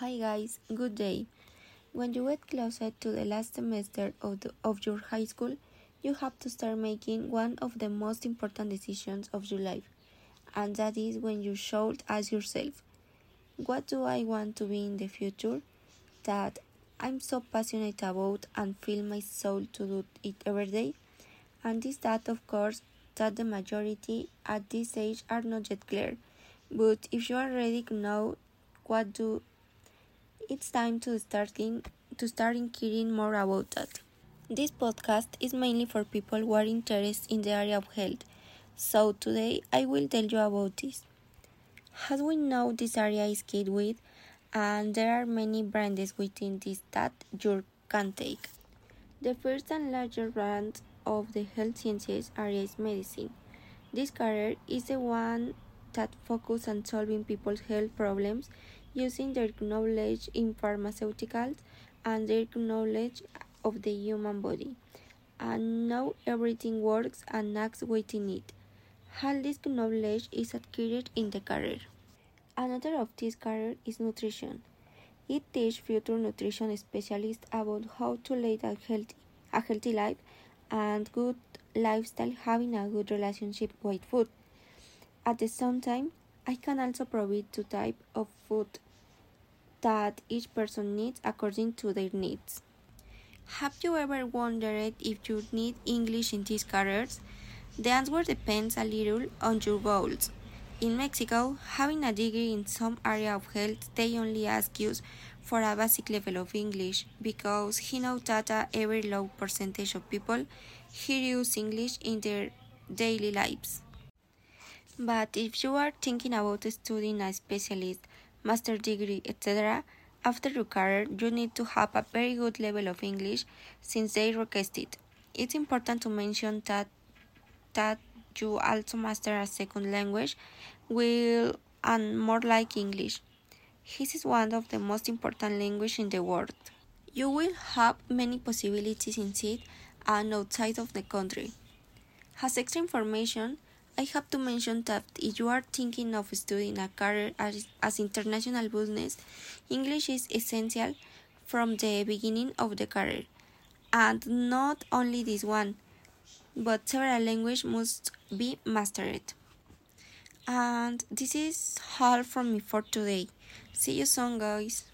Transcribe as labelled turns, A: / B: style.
A: Hi guys, good day. When you get closer to the last semester of, the, of your high school, you have to start making one of the most important decisions of your life, and that is when you should ask yourself, What do I want to be in the future? That I'm so passionate about and feel my soul to do it every day. And this that of course that the majority at this age are not yet clear. But if you are ready now, what do it's time to start in, to start caring more about that. This podcast is mainly for people who are interested in the area of health. So today I will tell you about this. As we know, this area is kid with, and there are many brands within this that you can take. The first and largest brand of the health sciences area is medicine. This career is the one that focuses on solving people's health problems using their knowledge in pharmaceuticals and their knowledge of the human body and know everything works and acts within it. All this knowledge is acquired in the career. Another of this career is nutrition. It teaches future nutrition specialists about how to lead a healthy, a healthy life and good lifestyle having a good relationship with food. At the same time, I can also provide two types of food that each person needs according to their needs. Have you ever wondered if you need English in these careers? The answer depends a little on your goals. In Mexico, having a degree in some area of health, they only ask you for a basic level of English because he knows that a very low percentage of people here use English in their daily lives. But if you are thinking about studying a specialist master degree, etc., after your career, you need to have a very good level of English since they request it. It's important to mention that that you also master a second language will and more like English. This is one of the most important languages in the world. You will have many possibilities inside and outside of the country. As extra information, I have to mention that if you are thinking of studying a career as, as international business, English is essential from the beginning of the career. And not only this one, but several languages must be mastered. And this is all from me for today. See you soon, guys.